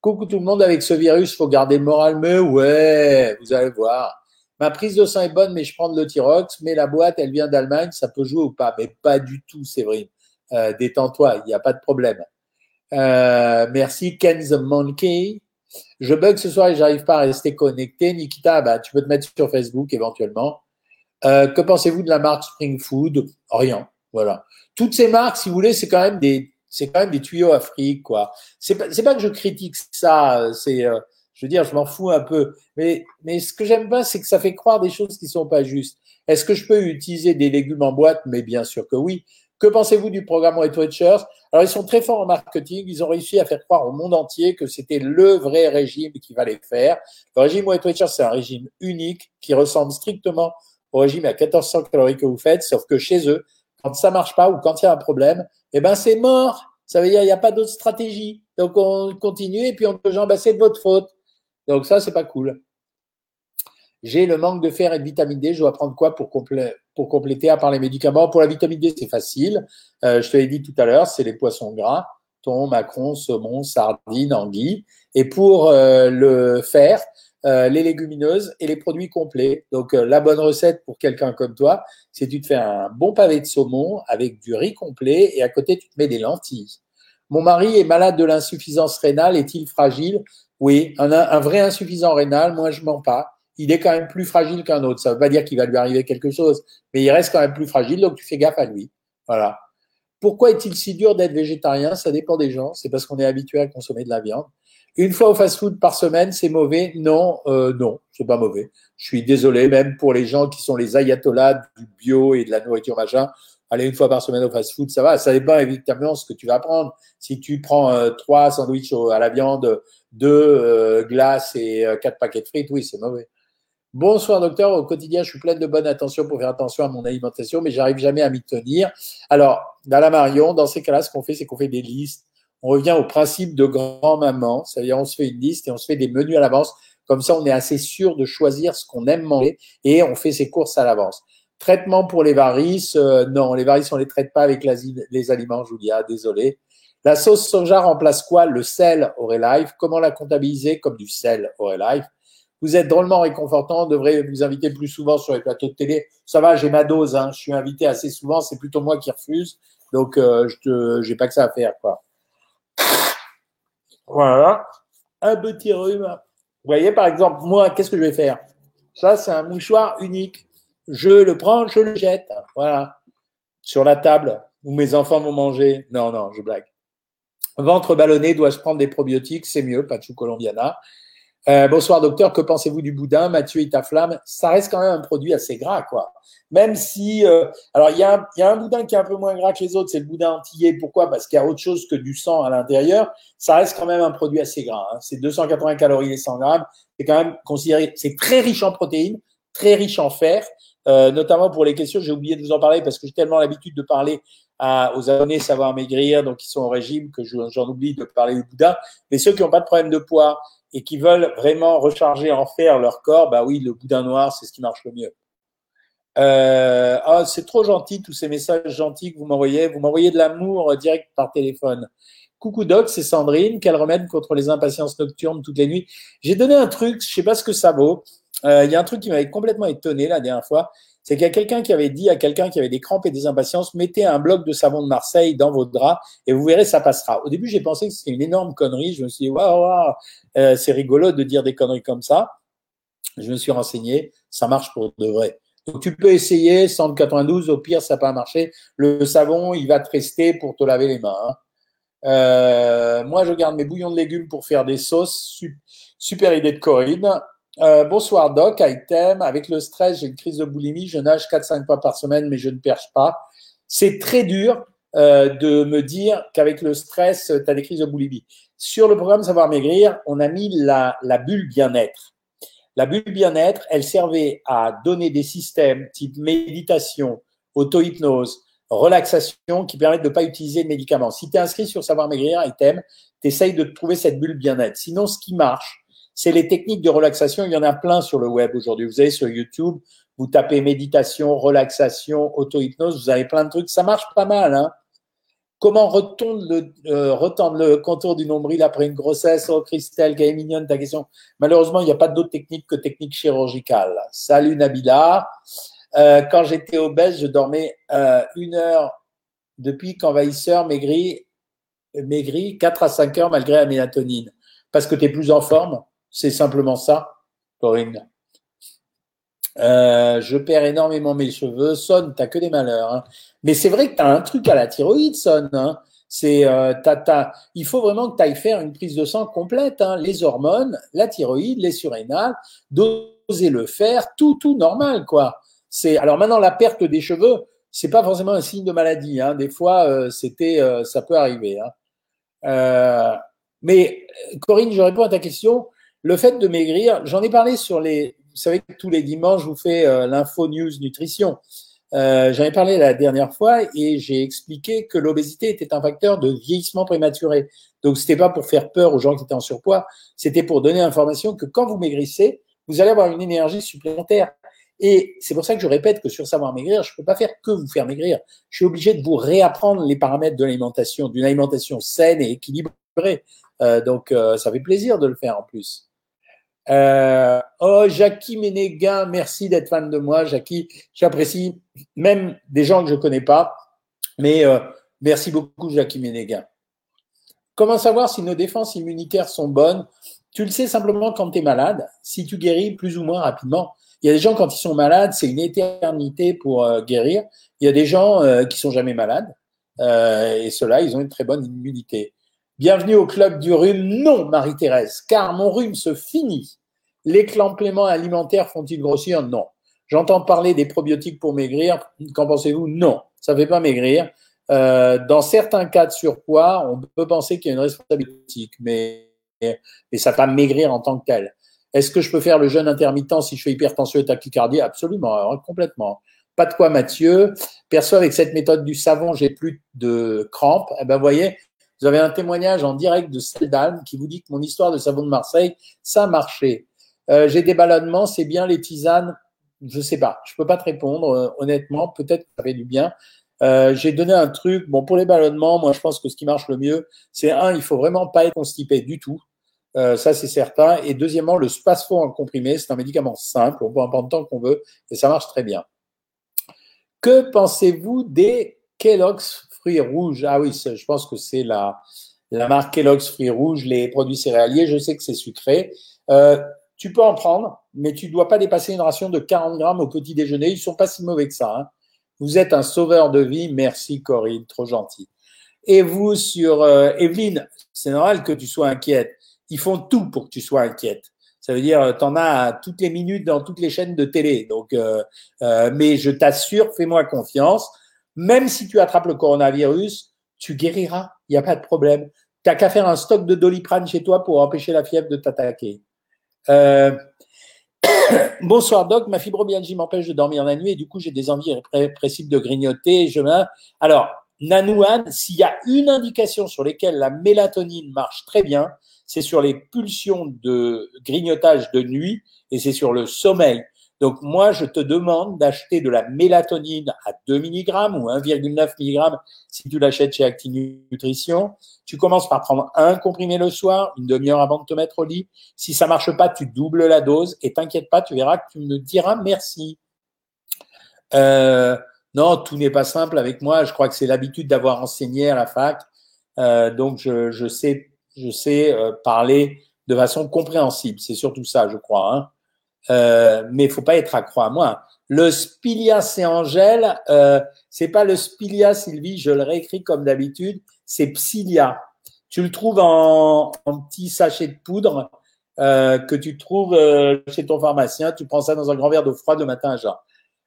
Coucou tout le monde, avec ce virus, faut garder le moral, mais ouais, vous allez voir. Ma prise de sang est bonne, mais je prends de l'Euthyrox, mais la boîte, elle vient d'Allemagne, ça peut jouer ou pas? Mais pas du tout, Séverine. Euh, Détends-toi, il n'y a pas de problème. Euh, merci, Ken the Monkey. Je bug ce soir et j'arrive pas à rester connecté. Nikita, bah, tu peux te mettre sur Facebook éventuellement. Euh, que pensez-vous de la marque Spring Food? Rien. Voilà. Toutes ces marques, si vous voulez, c'est quand même des, c'est quand même des tuyaux Afrique, quoi. C'est pas, pas que je critique ça. C'est, euh, je veux dire, je m'en fous un peu. Mais, mais ce que j'aime pas, c'est que ça fait croire des choses qui sont pas justes. Est-ce que je peux utiliser des légumes en boîte? Mais bien sûr que oui. Que pensez-vous du programme Weight Watchers? Alors, ils sont très forts en marketing. Ils ont réussi à faire croire au monde entier que c'était le vrai régime qu'il fallait faire. Le régime Weight Watchers, c'est un régime unique qui ressemble strictement au régime à 1400 calories que vous faites, sauf que chez eux, quand ça marche pas ou quand il y a un problème, eh ben, c'est mort. Ça veut dire, il n'y a pas d'autre stratégie. Donc, on continue et puis on peut, genre, bah, c'est de votre faute. Donc ça, c'est pas cool. J'ai le manque de fer et de vitamine D. Je dois prendre quoi pour, pour compléter à part les médicaments? Pour la vitamine D, c'est facile. Euh, je te l'ai dit tout à l'heure, c'est les poissons gras, thon, macron, saumon, sardine, anguille. Et pour euh, le fer, euh, les légumineuses et les produits complets. Donc la bonne recette pour quelqu'un comme toi, c'est tu te fais un bon pavé de saumon avec du riz complet et à côté tu te mets des lentilles. Mon mari est malade de l'insuffisance rénale, est-il fragile? Oui, un, vrai insuffisant rénal, moi je mens pas. Il est quand même plus fragile qu'un autre. Ça veut pas dire qu'il va lui arriver quelque chose, mais il reste quand même plus fragile, donc tu fais gaffe à lui. Voilà. Pourquoi est-il si dur d'être végétarien? Ça dépend des gens. C'est parce qu'on est habitué à consommer de la viande. Une fois au fast-food par semaine, c'est mauvais? Non, euh, non, c'est pas mauvais. Je suis désolé, même pour les gens qui sont les ayatollahs du bio et de la nourriture machin aller une fois par semaine au fast-food, ça va. Ça dépend évidemment ce que tu vas prendre. Si tu prends euh, trois sandwichs à la viande, deux euh, glaces et euh, quatre paquets de frites, oui, c'est mauvais. Bonsoir docteur, au quotidien je suis pleine de bonne attention pour faire attention à mon alimentation, mais j'arrive jamais à m'y tenir. Alors, dans la Marion, dans ces cas-là, ce qu'on fait, c'est qu'on fait des listes. On revient au principe de grand-maman, c'est-à-dire on se fait une liste et on se fait des menus à l'avance. Comme ça, on est assez sûr de choisir ce qu'on aime manger et on fait ses courses à l'avance. Traitement pour les varices, euh, non, les varices, on les traite pas avec les aliments, Julia, désolé. La sauce soja remplace quoi? Le sel Life. Comment la comptabiliser comme du sel Life Vous êtes drôlement réconfortant, on devrait vous inviter plus souvent sur les plateaux de télé. Ça va, j'ai ma dose, hein. je suis invité assez souvent, c'est plutôt moi qui refuse. Donc, euh, je n'ai pas que ça à faire. quoi. Voilà, un petit rhume. Vous voyez, par exemple, moi, qu'est-ce que je vais faire? Ça, c'est un mouchoir unique je le prends, je le jette. Voilà. Sur la table où mes enfants vont manger. Non, non, je blague. Ventre ballonné, dois-je prendre des probiotiques? C'est mieux, Pachu Colombiana. Euh, bonsoir docteur, que pensez-vous du boudin Mathieu et ta flamme, ça reste quand même un produit assez gras, quoi. Même si, euh, alors il y, a un, boudin qui est un peu moins gras que les autres, c'est le boudin antillais. Pourquoi? Parce qu'il y a autre chose que du sang à l'intérieur. Ça reste quand même un produit assez gras. Hein. C'est 280 calories et 100 grammes. C'est quand même considéré, c'est très riche en protéines, très riche en fer. Euh, notamment pour les questions, j'ai oublié de vous en parler parce que j'ai tellement l'habitude de parler à, aux abonnés savoir maigrir, donc ils sont au régime, que j'en oublie de parler du Bouddha. Mais ceux qui n'ont pas de problème de poids et qui veulent vraiment recharger en fer leur corps, bah oui, le boudin noir, c'est ce qui marche le mieux. Euh, ah, c'est trop gentil, tous ces messages gentils que vous m'envoyez. Vous m'envoyez de l'amour direct par téléphone. Coucou Doc, c'est Sandrine. Quel remède contre les impatiences nocturnes toutes les nuits? J'ai donné un truc, je sais pas ce que ça vaut. Euh, il y a un truc qui m'avait complètement étonné la dernière fois, c'est qu'il y a quelqu'un qui avait dit à quelqu'un qui avait des crampes et des impatiences, mettez un bloc de savon de Marseille dans votre drap et vous verrez, ça passera. Au début, j'ai pensé que c'était une énorme connerie. Je me suis dit, waouh, euh, c'est rigolo de dire des conneries comme ça. Je me suis renseigné, ça marche pour de vrai. Donc tu peux essayer 192, au pire ça n'a pas marché. Le savon, il va te rester pour te laver les mains. Hein. Euh, moi, je garde mes bouillons de légumes pour faire des sauces. Super idée de Corinne. Euh, bonsoir Doc, item. Avec le stress, j'ai une crise de boulimie. Je nage 4-5 fois par semaine, mais je ne perche pas. C'est très dur euh, de me dire qu'avec le stress, tu as des crises de boulimie. Sur le programme Savoir Maigrir, on a mis la, la bulle bien-être. La bulle bien-être, elle servait à donner des systèmes type méditation, auto-hypnose, relaxation qui permettent de ne pas utiliser de médicaments. Si tu es inscrit sur Savoir Maigrir, item, tu de trouver cette bulle bien-être. Sinon, ce qui marche, c'est les techniques de relaxation. Il y en a plein sur le web aujourd'hui. Vous avez sur YouTube, vous tapez méditation, relaxation, auto-hypnose, vous avez plein de trucs. Ça marche pas mal. Hein Comment retendre le, euh, retendre le contour du nombril après une grossesse? Oh, Christelle, quelle est mignonne ta question. Malheureusement, il n'y a pas d'autre technique que technique chirurgicale. Salut Nabila. Euh, quand j'étais obèse, je dormais euh, une heure depuis qu'envahisseur maigri, maigri 4 à 5 heures malgré la mélatonine. Parce que tu es plus en forme. C'est simplement ça, Corinne. Euh, je perds énormément mes cheveux. Sonne, t'as que des malheurs. Hein. Mais c'est vrai que tu as un truc à la thyroïde, Sonne. Hein. C'est, euh, il faut vraiment que tu faire une prise de sang complète. Hein. Les hormones, la thyroïde, les surrénales, doser le faire, tout, tout normal, quoi. C'est alors maintenant la perte des cheveux, c'est pas forcément un signe de maladie. Hein. Des fois, euh, c'était, ça peut arriver. Mais Corinne, je réponds à ta question. Le fait de maigrir, j'en ai parlé sur les. Vous savez que tous les dimanches, je vous fais l'info news nutrition. j'en ai parlé la dernière fois et j'ai expliqué que l'obésité était un facteur de vieillissement prématuré. Donc, c'était pas pour faire peur aux gens qui étaient en surpoids, c'était pour donner l'information que quand vous maigrissez, vous allez avoir une énergie supplémentaire. Et c'est pour ça que je répète que sur Savoir Maigrir, je ne peux pas faire que vous faire maigrir. Je suis obligé de vous réapprendre les paramètres de l'alimentation, d'une alimentation saine et équilibrée. Euh, donc, euh, ça fait plaisir de le faire en plus. Euh, oh, Jackie Ménéguin, merci d'être fan de moi, Jackie. J'apprécie même des gens que je ne connais pas, mais euh, merci beaucoup, Jackie Ménéguin. Comment savoir si nos défenses immunitaires sont bonnes? Tu le sais simplement quand tu es malade, si tu guéris plus ou moins rapidement. Il y a des gens, quand ils sont malades, c'est une éternité pour euh, guérir. Il y a des gens qui sont jamais malades. Et ceux-là, ils ont une très bonne immunité. Bienvenue au club du rhume. Non, Marie-Thérèse, car mon rhume se finit. Les compléments alimentaires font-ils grossir? Non. J'entends parler des probiotiques pour maigrir. Qu'en pensez-vous? Non, ça ne fait pas maigrir. Euh, dans certains cas de surpoids, on peut penser qu'il y a une responsabilité, mais, mais ça ne va pas maigrir en tant que tel. Est-ce que je peux faire le jeûne intermittent si je fais hypertension et tachycardie? Absolument, complètement. Pas de quoi, Mathieu. Perso, avec cette méthode du savon, j'ai plus de crampes. Eh ben, vous voyez, vous avez un témoignage en direct de Seldalm qui vous dit que mon histoire de savon de Marseille, ça a marché. Euh, j'ai des ballonnements, c'est bien les tisanes. Je sais pas, je peux pas te répondre. Euh, honnêtement, peut-être que ça fait du bien. Euh, j'ai donné un truc. Bon, pour les ballonnements, moi, je pense que ce qui marche le mieux, c'est un, il faut vraiment pas être constipé du tout. Ça, c'est certain. Et deuxièmement, le Spasfo en comprimé, c'est un médicament simple, on peut en prendre tant qu'on veut, et ça marche très bien. Que pensez-vous des Kellogg's fruits rouges? Ah oui, je pense que c'est la, marque Kellogg's fruits rouges, les produits céréaliers. Je sais que c'est sucré. Tu peux en prendre, mais tu ne dois pas dépasser une ration de 40 grammes au petit déjeuner. Ils sont pas si mauvais que ça. Hein. Vous êtes un sauveur de vie. Merci Corinne, trop gentil. Et vous sur euh, Evelyne, c'est normal que tu sois inquiète ils font tout pour que tu sois inquiète. Ça veut dire, tu en as toutes les minutes dans toutes les chaînes de télé. Donc, euh, euh, mais je t'assure, fais-moi confiance. Même si tu attrapes le coronavirus, tu guériras. Il n'y a pas de problème. Tu n'as qu'à faire un stock de doliprane chez toi pour empêcher la fièvre de t'attaquer. Euh... (coughs) Bonsoir Doc, ma fibromyalgie m'empêche de dormir la nuit et du coup j'ai des envies répressives de grignoter. Je... Alors, Nanouane, s'il y a une indication sur laquelle la mélatonine marche très bien, c'est sur les pulsions de grignotage de nuit et c'est sur le sommeil. Donc moi, je te demande d'acheter de la mélatonine à 2 mg ou 1,9 mg si tu l'achètes chez Nutrition. Tu commences par prendre un comprimé le soir, une demi-heure avant de te mettre au lit. Si ça marche pas, tu doubles la dose et t'inquiète pas, tu verras que tu me diras merci. Euh, non, tout n'est pas simple avec moi. Je crois que c'est l'habitude d'avoir enseigné à la fac. Euh, donc je, je sais je sais euh, parler de façon compréhensible. C'est surtout ça, je crois. Hein. Euh, mais il faut pas être accro à moi. Le spilia, c'est Angèle. Euh, c'est pas le spilia, Sylvie. Je le réécris comme d'habitude. C'est psyllia. Tu le trouves en, en petit sachet de poudre euh, que tu trouves euh, chez ton pharmacien. Tu prends ça dans un grand verre d'eau froide le matin à jeun.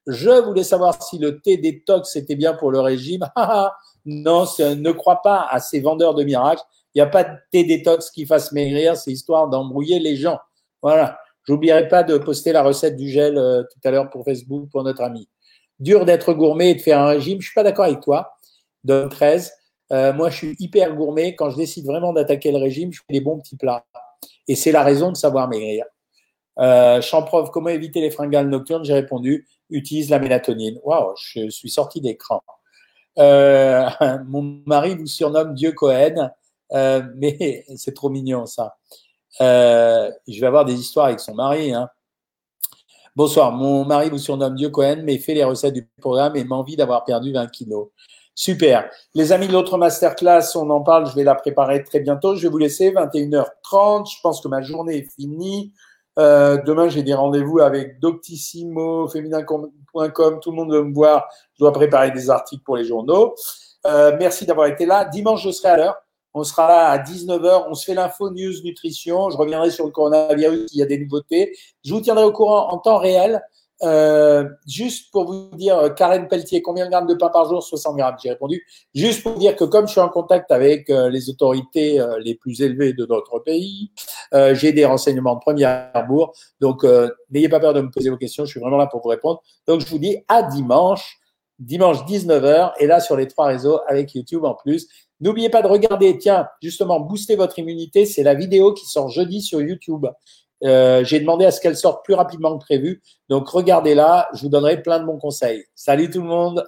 Je voulais savoir si le thé détox était bien pour le régime. (laughs) non, ne crois pas à ces vendeurs de miracles. Il n'y a pas de thé détox qui fasse maigrir. C'est histoire d'embrouiller les gens. Voilà. J'oublierai pas de poster la recette du gel euh, tout à l'heure pour Facebook pour notre ami. Dur d'être gourmet et de faire un régime. Je suis pas d'accord avec toi, Don 13. Euh, moi, je suis hyper gourmet. Quand je décide vraiment d'attaquer le régime, je fais des bons petits plats. Et c'est la raison de savoir maigrir. Euh, Champrov, comment éviter les fringales nocturnes? J'ai répondu, utilise la mélatonine. Waouh, je suis sorti d'écran. Euh, (laughs) mon mari vous surnomme Dieu Cohen, euh, mais (laughs) c'est trop mignon ça. Euh, je vais avoir des histoires avec son mari. Hein. Bonsoir, mon mari vous surnomme Dieu Cohen, mais fait les recettes du programme et m'envie d'avoir perdu 20 kilos. Super. Les amis, l'autre masterclass, on en parle, je vais la préparer très bientôt. Je vais vous laisser 21h30. Je pense que ma journée est finie. Euh, demain, j'ai des rendez-vous avec Doctissimo, féminin.com. Tout le monde veut me voir. Je dois préparer des articles pour les journaux. Euh, merci d'avoir été là. Dimanche, je serai à l'heure. On sera là à 19h. On se fait l'info news nutrition. Je reviendrai sur le coronavirus s'il y a des nouveautés. Je vous tiendrai au courant en temps réel. Euh, juste pour vous dire, euh, Karen Pelletier, combien de grammes de pain par jour? 60 grammes, j'ai répondu. Juste pour dire que comme je suis en contact avec euh, les autorités les plus élevées de notre pays, j'ai des renseignements de première bourre. Donc, n'ayez pas peur de me poser vos questions. Je suis vraiment là pour vous répondre. Donc, je vous dis à dimanche, dimanche 19h, et là sur les trois réseaux avec YouTube en plus. N'oubliez pas de regarder, tiens, justement, booster votre immunité. C'est la vidéo qui sort jeudi sur YouTube. Euh, j'ai demandé à ce qu'elle sorte plus rapidement que prévu. Donc regardez-la, je vous donnerai plein de bons conseils. Salut tout le monde